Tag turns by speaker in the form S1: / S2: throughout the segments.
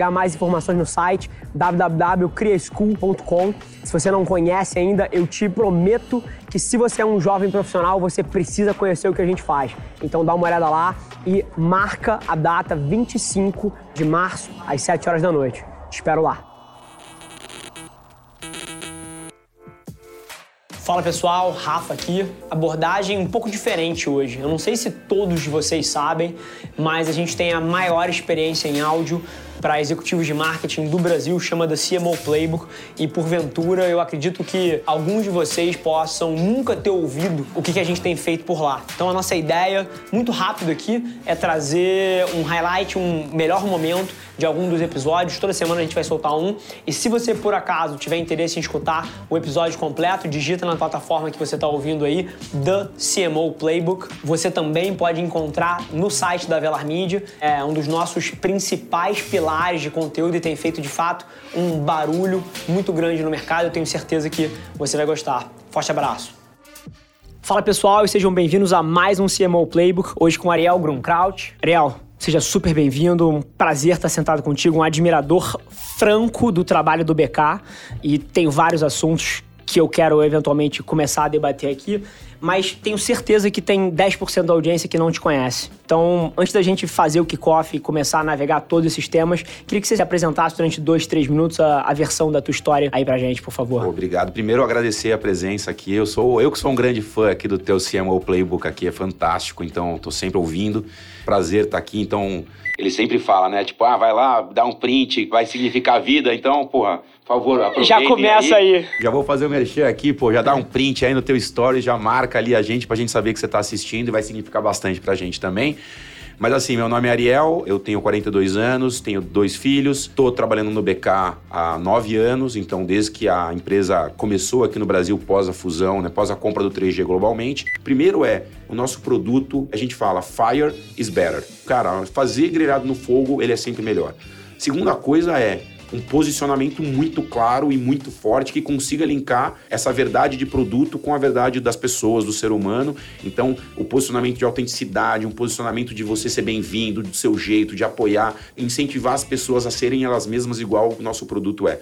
S1: pegar mais informações no site www.criaschool.com. Se você não conhece ainda, eu te prometo que se você é um jovem profissional, você precisa conhecer o que a gente faz. Então dá uma olhada lá e marca a data 25 de março às 7 horas da noite. Te espero lá. Fala pessoal, Rafa aqui. Abordagem um pouco diferente hoje. Eu não sei se todos vocês sabem, mas a gente tem a maior experiência em áudio para executivos de marketing do Brasil, chama da CMO Playbook, e porventura eu acredito que alguns de vocês possam nunca ter ouvido o que, a gente tem feito por lá. Então a nossa ideia, muito rápido aqui, é trazer um highlight, um melhor momento de algum dos episódios. Toda semana a gente vai soltar um. E se você, por acaso, tiver interesse em escutar o episódio completo, digita na plataforma que você está ouvindo aí, The CMO Playbook. Você também pode encontrar no site da Velar Media, é um dos nossos principais pilares pilares de conteúdo e tem feito de fato um barulho muito grande no mercado. Eu tenho certeza que você vai gostar. Forte abraço. Fala pessoal e sejam bem-vindos a mais um CMO Playbook, hoje com Ariel Grunkraut. Ariel, seja super bem-vindo, um prazer estar sentado contigo, um admirador franco do trabalho do BK e tenho vários assuntos que eu quero eventualmente começar a debater aqui mas tenho certeza que tem 10% da audiência que não te conhece. Então, antes da gente fazer o kickoff e começar a navegar todos esses temas, queria que você se apresentasse durante dois, três minutos a, a versão da tua história aí pra gente, por favor.
S2: Obrigado. Primeiro, agradecer a presença aqui. Eu sou eu que sou um grande fã aqui do teu CMO Playbook aqui, é fantástico, então tô sempre ouvindo. Prazer estar aqui, então ele sempre fala, né? Tipo, ah, vai lá, dá um print, vai significar vida. Então, porra, por favor,
S1: Já começa aí. aí.
S2: Já vou fazer o um merchan aqui, pô, já dá um print aí no teu story, já marca ali a gente pra gente saber que você tá assistindo e vai significar bastante pra gente também. Mas assim, meu nome é Ariel, eu tenho 42 anos, tenho dois filhos, estou trabalhando no BK há nove anos, então desde que a empresa começou aqui no Brasil pós a fusão, né, pós a compra do 3G globalmente. Primeiro é o nosso produto, a gente fala fire is better. Cara, fazer grelhado no fogo, ele é sempre melhor. Segunda coisa é um posicionamento muito claro e muito forte que consiga linkar essa verdade de produto com a verdade das pessoas, do ser humano. Então, o posicionamento de autenticidade, um posicionamento de você ser bem-vindo, do seu jeito, de apoiar, incentivar as pessoas a serem elas mesmas igual o nosso produto é.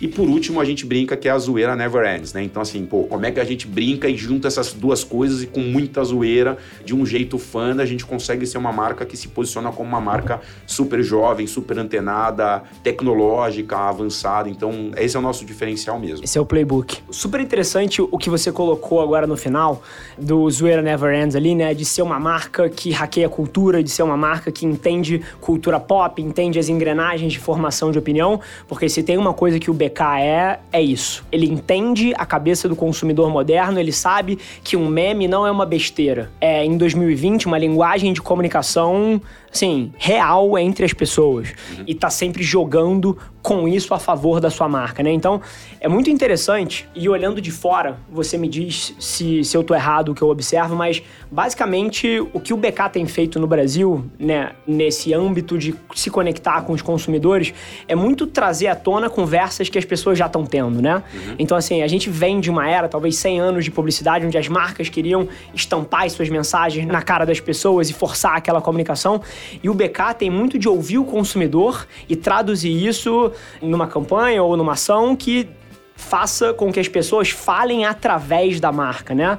S2: E por último, a gente brinca que é a zoeira never ends, né? Então, assim, pô, como é que a gente brinca e junta essas duas coisas e com muita zoeira, de um jeito fã, a gente consegue ser uma marca que se posiciona como uma marca super jovem, super antenada, tecnológica, avançada. Então, esse é o nosso diferencial mesmo.
S1: Esse é o playbook. Super interessante o que você colocou agora no final do Zoeira Never Ends ali, né? De ser uma marca que hackeia cultura, de ser uma marca que entende cultura pop, entende as engrenagens de formação de opinião, porque se tem uma coisa que o BK é, é isso. Ele entende a cabeça do consumidor moderno, ele sabe que um meme não é uma besteira. É, em 2020, uma linguagem de comunicação assim, real entre as pessoas. Uhum. E tá sempre jogando com isso a favor da sua marca, né? Então, é muito interessante, e olhando de fora, você me diz se, se eu tô errado o que eu observo, mas basicamente o que o BK tem feito no Brasil, né, nesse âmbito de se conectar com os consumidores, é muito trazer à tona conversas que as pessoas já estão tendo, né? Uhum. Então, assim, a gente vem de uma era, talvez 100 anos de publicidade, onde as marcas queriam estampar as suas mensagens na cara das pessoas e forçar aquela comunicação. E o BK tem muito de ouvir o consumidor e traduzir isso numa campanha ou numa ação que faça com que as pessoas falem através da marca, né?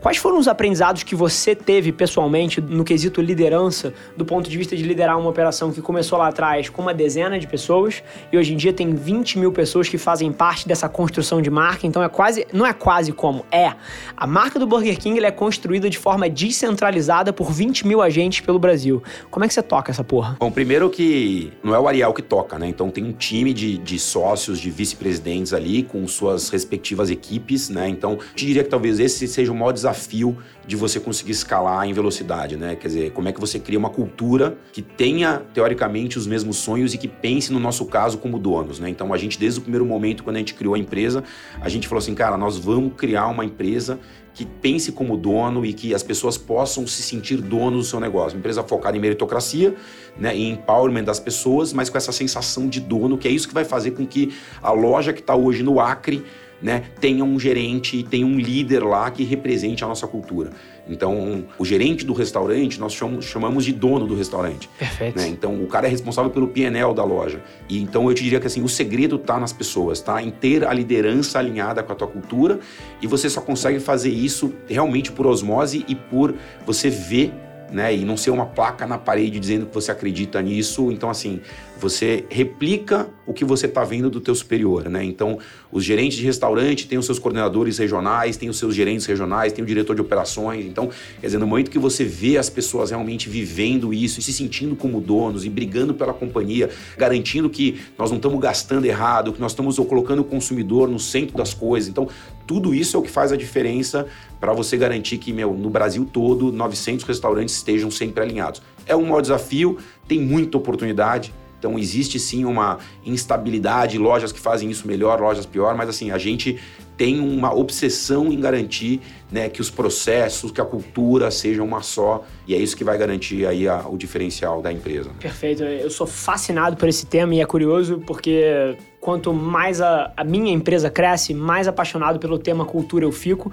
S1: Quais foram os aprendizados que você teve pessoalmente no quesito liderança, do ponto de vista de liderar uma operação que começou lá atrás com uma dezena de pessoas e hoje em dia tem 20 mil pessoas que fazem parte dessa construção de marca, então é quase, não é quase como, é. A marca do Burger King é construída de forma descentralizada por 20 mil agentes pelo Brasil. Como é que você toca essa porra?
S2: Bom, primeiro que não é o Ariel que toca, né? Então tem um time de, de sócios, de vice-presidentes ali com com suas respectivas equipes, né? Então, eu diria que talvez esse seja o maior desafio de você conseguir escalar em velocidade, né? Quer dizer, como é que você cria uma cultura que tenha, teoricamente, os mesmos sonhos e que pense, no nosso caso, como donos, né? Então, a gente, desde o primeiro momento, quando a gente criou a empresa, a gente falou assim, cara, nós vamos criar uma empresa que pense como dono e que as pessoas possam se sentir donos do seu negócio. Uma empresa focada em meritocracia, né, em empowerment das pessoas, mas com essa sensação de dono, que é isso que vai fazer com que a loja que está hoje no Acre né, tenha um gerente, tenha um líder lá que represente a nossa cultura. Então, o gerente do restaurante, nós chamamos, de dono do restaurante.
S1: Perfeito.
S2: Né? Então, o cara é responsável pelo PNL da loja. E então eu te diria que assim, o segredo está nas pessoas, tá? Em ter a liderança alinhada com a tua cultura e você só consegue fazer isso realmente por osmose e por você ver né? E não ser uma placa na parede dizendo que você acredita nisso. Então, assim, você replica o que você está vendo do teu superior, né? Então, os gerentes de restaurante têm os seus coordenadores regionais, têm os seus gerentes regionais, tem o diretor de operações. Então, quer dizer, no momento que você vê as pessoas realmente vivendo isso e se sentindo como donos e brigando pela companhia, garantindo que nós não estamos gastando errado, que nós estamos colocando o consumidor no centro das coisas. Então, tudo isso é o que faz a diferença para você garantir que, meu, no Brasil todo, 900 restaurantes estejam sempre alinhados. É um maior desafio, tem muita oportunidade, então existe sim uma instabilidade, lojas que fazem isso melhor, lojas pior, mas assim, a gente tem uma obsessão em garantir né, que os processos, que a cultura sejam uma só, e é isso que vai garantir aí a, o diferencial da empresa.
S1: Perfeito, eu sou fascinado por esse tema e é curioso porque quanto mais a, a, minha empresa cresce, mais apaixonado pelo tema cultura eu fico.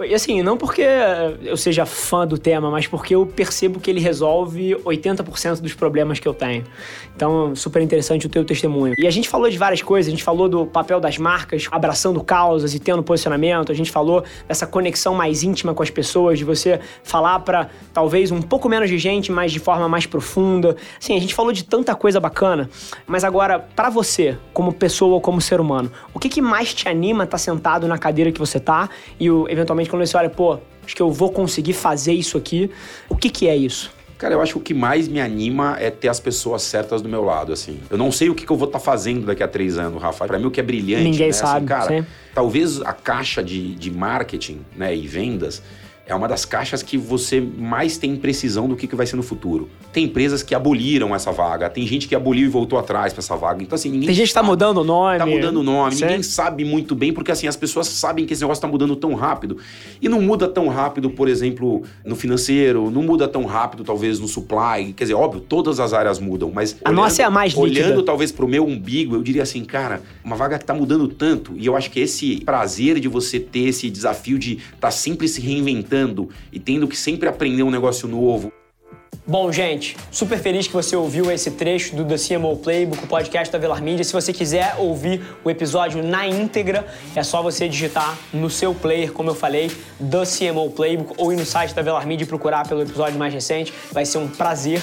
S1: E assim, não porque eu seja fã do tema, mas porque eu percebo que ele resolve 80% dos problemas que eu tenho. Então, super interessante o teu testemunho. E a gente falou de várias coisas, a gente falou do papel das marcas, abraçando causas e tendo posicionamento, a gente falou dessa conexão mais íntima com as pessoas, de você falar para talvez um pouco menos de gente, mas de forma mais profunda. Assim, a gente falou de tanta coisa bacana, mas agora, para você, como pessoa, pessoa ou como ser humano? O que, que mais te anima estar tá sentado na cadeira que você tá e eventualmente quando você olha, pô, acho que eu vou conseguir fazer isso aqui. O que, que é isso?
S2: Cara, eu acho que o que mais me anima é ter as pessoas certas do meu lado, assim. Eu não sei o que, que eu vou estar tá fazendo daqui a três anos, Rafa. Pra mim, o que é brilhante,
S1: Ninguém
S2: né?
S1: sabe,
S2: assim, cara, sim. talvez a caixa de, de marketing né, e vendas é uma das caixas que você mais tem precisão do que, que vai ser no futuro. Tem empresas que aboliram essa vaga, tem gente que aboliu e voltou atrás para essa vaga. Então, assim, ninguém.
S1: Tem gente que tá mudando o nome.
S2: Tá mudando o nome, certo? ninguém sabe muito bem, porque assim, as pessoas sabem que esse negócio tá mudando tão rápido. E não muda tão rápido, por exemplo, no financeiro, não muda tão rápido, talvez, no supply. Quer dizer, óbvio, todas as áreas mudam, mas.
S1: A olhando, nossa é a mais líquida.
S2: Olhando talvez pro meu umbigo, eu diria assim, cara, uma vaga que tá mudando tanto, e eu acho que esse prazer de você ter esse desafio de estar tá sempre se reinventando e tendo que sempre aprender um negócio novo.
S1: Bom, gente, super feliz que você ouviu esse trecho do The CMO Playbook, o podcast da Velar Media. Se você quiser ouvir o episódio na íntegra, é só você digitar no seu player, como eu falei, The CMO Playbook, ou ir no site da Velar Media e procurar pelo episódio mais recente. Vai ser um prazer